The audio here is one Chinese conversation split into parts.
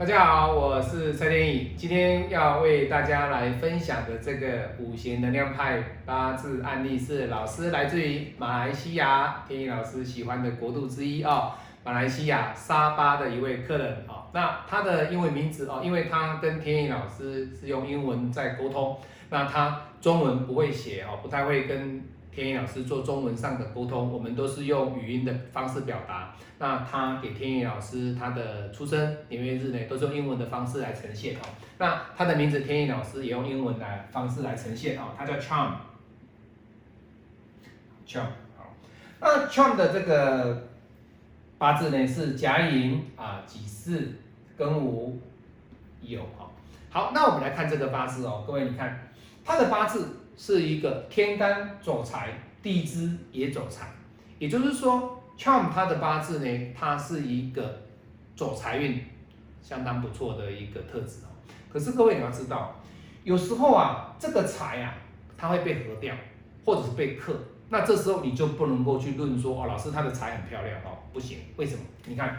大家好，我是蔡天宇，今天要为大家来分享的这个五行能量派八字案例是老师来自于马来西亚，天宇老师喜欢的国度之一哦，马来西亚沙巴的一位客人哦。那他的英文名字哦，因为他跟天宇老师是用英文在沟通，那他中文不会写哦，不太会跟。天意老师做中文上的沟通，我们都是用语音的方式表达。那他给天意老师他的出生年月日呢，都是用英文的方式来呈现哦。那他的名字天意老师也用英文来方式来呈现哦，他叫 Charm，Charm 好。那 Charm 的这个八字呢是甲寅啊己巳庚午酉好。好，那我们来看这个八字哦，各位你看他的八字。是一个天干走财，地支也走财，也就是说，Charm 他的八字呢，它是一个走财运相当不错的一个特质哦。可是各位你要知道，有时候啊，这个财啊，它会被合掉，或者是被克，那这时候你就不能够去论说哦，老师他的财很漂亮哦，不行，为什么？你看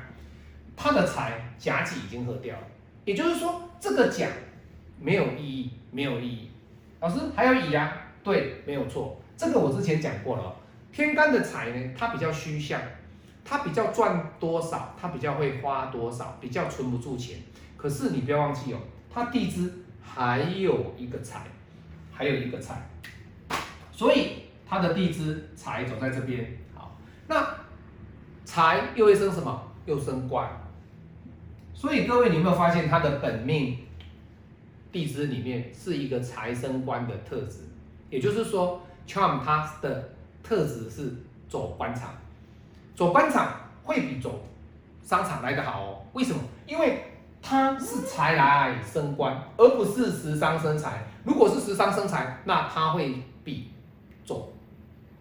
他的财甲己已经合掉了，也就是说这个甲没有意义，没有意义。老师还有乙啊？对，没有错。这个我之前讲过了。天干的财呢，它比较虚象，它比较赚多少，它比较会花多少，比较存不住钱。可是你不要忘记哦，它地支还有一个财，还有一个财，所以它的地支财走在这边。好，那财又会生什么？又生官。所以各位，你有没有发现它的本命？地支里面是一个财生官的特质，也就是说，Charm 它的特质是走官场，走官场会比走商场来得好哦。为什么？因为它是财来生官，而不是食伤生财。如果是食伤生财，那它会比走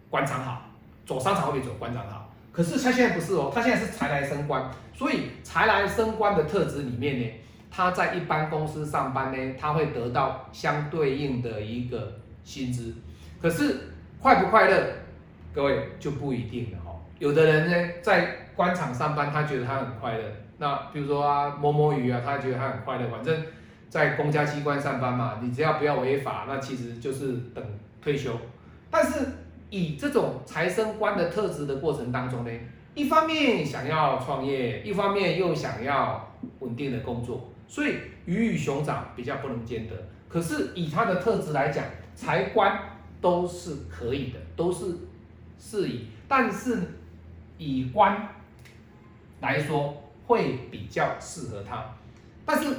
官场好，走商场会比走官场好。可是它现在不是哦，它现在是财来生官，所以财来生官的特质里面呢。他在一般公司上班呢，他会得到相对应的一个薪资，可是快不快乐，各位就不一定了哈。有的人呢，在官场上班，他觉得他很快乐。那比如说啊，摸摸鱼啊，他觉得他很快乐。反正，在公家机关上班嘛，你只要不要违法，那其实就是等退休。但是以这种财生官的特质的过程当中呢，一方面想要创业，一方面又想要稳定的工作。所以鱼与熊掌比较不能兼得，可是以他的特质来讲，财官都是可以的，都是适宜。但是以官来说，会比较适合他。但是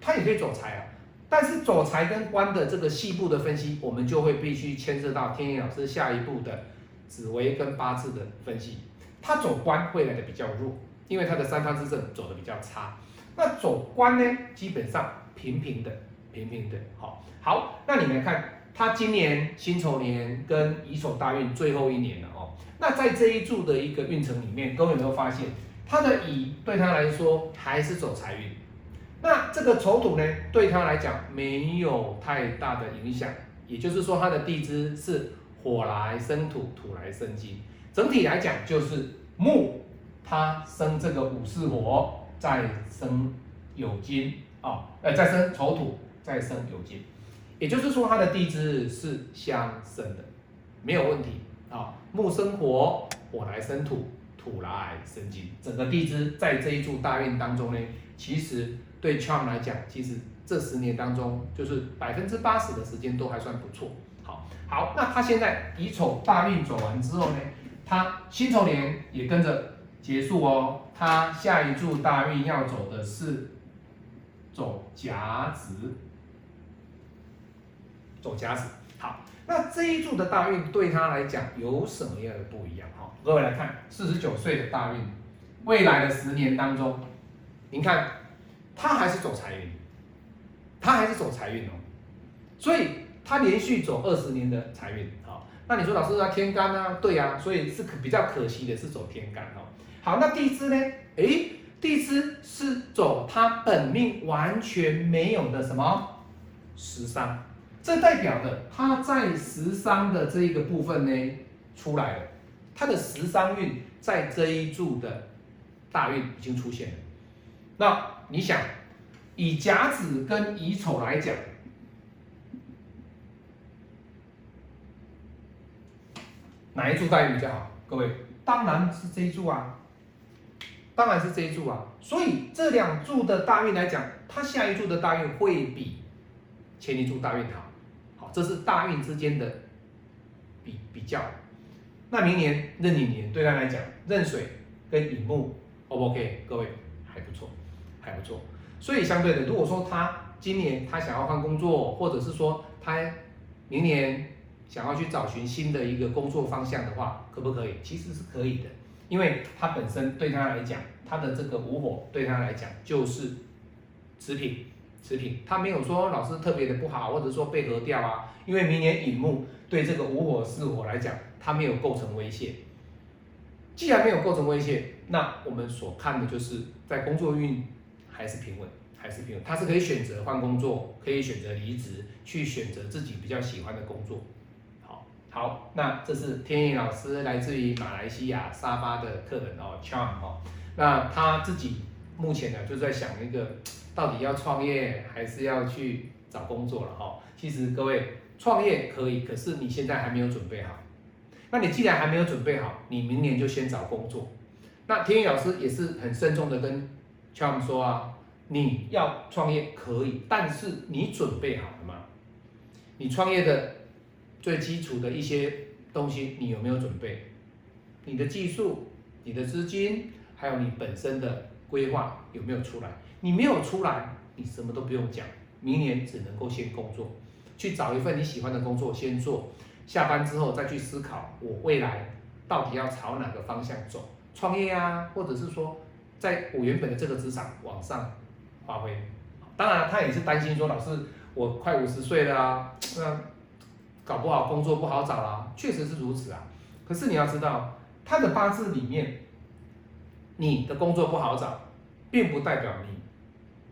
他也可以走财啊。但是走财跟官的这个细部的分析，我们就会必须牵涉到天野老师下一步的紫微跟八字的分析。他走官会来的比较弱，因为他的三方之正走的比较差。那走官呢，基本上平平的，平平的，好，好，那你们看，他今年辛丑年跟乙丑大运最后一年了哦。那在这一柱的一个运程里面，各位有没有发现，他的乙对他来说还是走财运，那这个丑土呢，对他来讲没有太大的影响，也就是说他的地支是火来生土，土来生金，整体来讲就是木，它生这个五四火。再生有金啊，呃，再生丑土，再生有金，也就是说它的地支是相生的，没有问题啊。木生火，火来生土，土来生金，整个地支在这一柱大运当中呢，其实对 Charm 来讲，其实这十年当中，就是百分之八十的时间都还算不错。好，好，那他现在乙丑大运走完之后呢，他辛丑年也跟着。结束哦，他下一柱大运要走的是走甲子，走甲子。好，那这一柱的大运对他来讲有什么样的不一样？哈，各位来看，四十九岁的大运，未来的十年当中，您看他还是走财运，他还是走财运哦，所以他连续走二十年的财运。好，那你说老师他天干呢？对呀，所以是可比较可惜的是走天干哦。好，那地支呢？诶，地支是走他本命完全没有的什么食伤，这代表的他在食伤的这一个部分呢出来了，他的食伤运在这一柱的大运已经出现了。那你想，以甲子跟乙丑来讲，哪一柱大运比较好？各位，当然是这一柱啊，当然是这一柱啊。所以这两柱的大运来讲，它下一柱的大运会比前一柱大运好。好，这是大运之间的比比较。那明年壬寅年对他来讲，壬水跟乙木，O 不 OK？各位还不错，还不错。所以相对的，如果说他今年他想要换工作，或者是说他明年想要去找寻新的一个工作方向的话，可不可以？其实是可以的，因为他本身对他来讲，他的这个无火对他来讲就是持平，持平，他没有说老师特别的不好，或者说被合掉啊。因为明年乙木对这个无火巳火来讲，它没有构成威胁。既然没有构成威胁，那我们所看的就是在工作运。还是平稳，还是平稳。他是可以选择换工作，可以选择离职，去选择自己比较喜欢的工作。好，那这是天意老师来自于马来西亚沙巴的客人哦，Charm 哦。那他自己目前呢，就在想那个到底要创业还是要去找工作了哈。其实各位创业可以，可是你现在还没有准备好。那你既然还没有准备好，你明年就先找工作。那天意老师也是很慎重的跟。像我们说啊，你要创业可以，但是你准备好了吗？你创业的最基础的一些东西，你有没有准备？你的技术、你的资金，还有你本身的规划有没有出来？你没有出来，你什么都不用讲，明年只能够先工作，去找一份你喜欢的工作先做，下班之后再去思考我未来到底要朝哪个方向走，创业啊，或者是说。在我原本的这个职场往上发挥，当然他也是担心说，老师我快五十岁了啊，那搞不好工作不好找了，确实是如此啊。可是你要知道，他的八字里面，你的工作不好找，并不代表你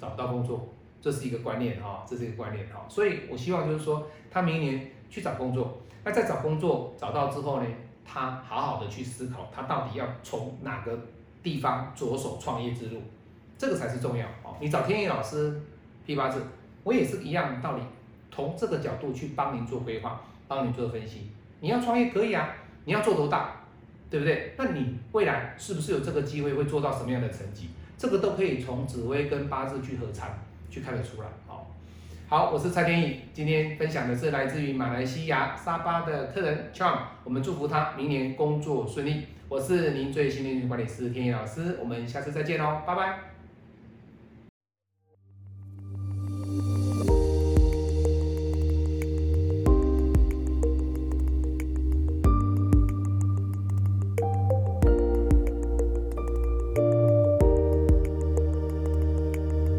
找不到工作，这是一个观念哈，这是一个观念哈。所以我希望就是说，他明年去找工作，那在找工作找到之后呢，他好好的去思考，他到底要从哪个。地方着手创业之路，这个才是重要哦。你找天意老师批八字，我也是一样道理，从这个角度去帮您做规划，帮您做分析。你要创业可以啊，你要做多大，对不对？那你未来是不是有这个机会会做到什么样的成绩？这个都可以从紫微跟八字去合参，去看得出来。好，好，我是蔡天意，今天分享的是来自于马来西亚沙巴的客人 Charm，我们祝福他明年工作顺利。我是您最新的运营管理师天野老师，我们下次再见喽，拜拜。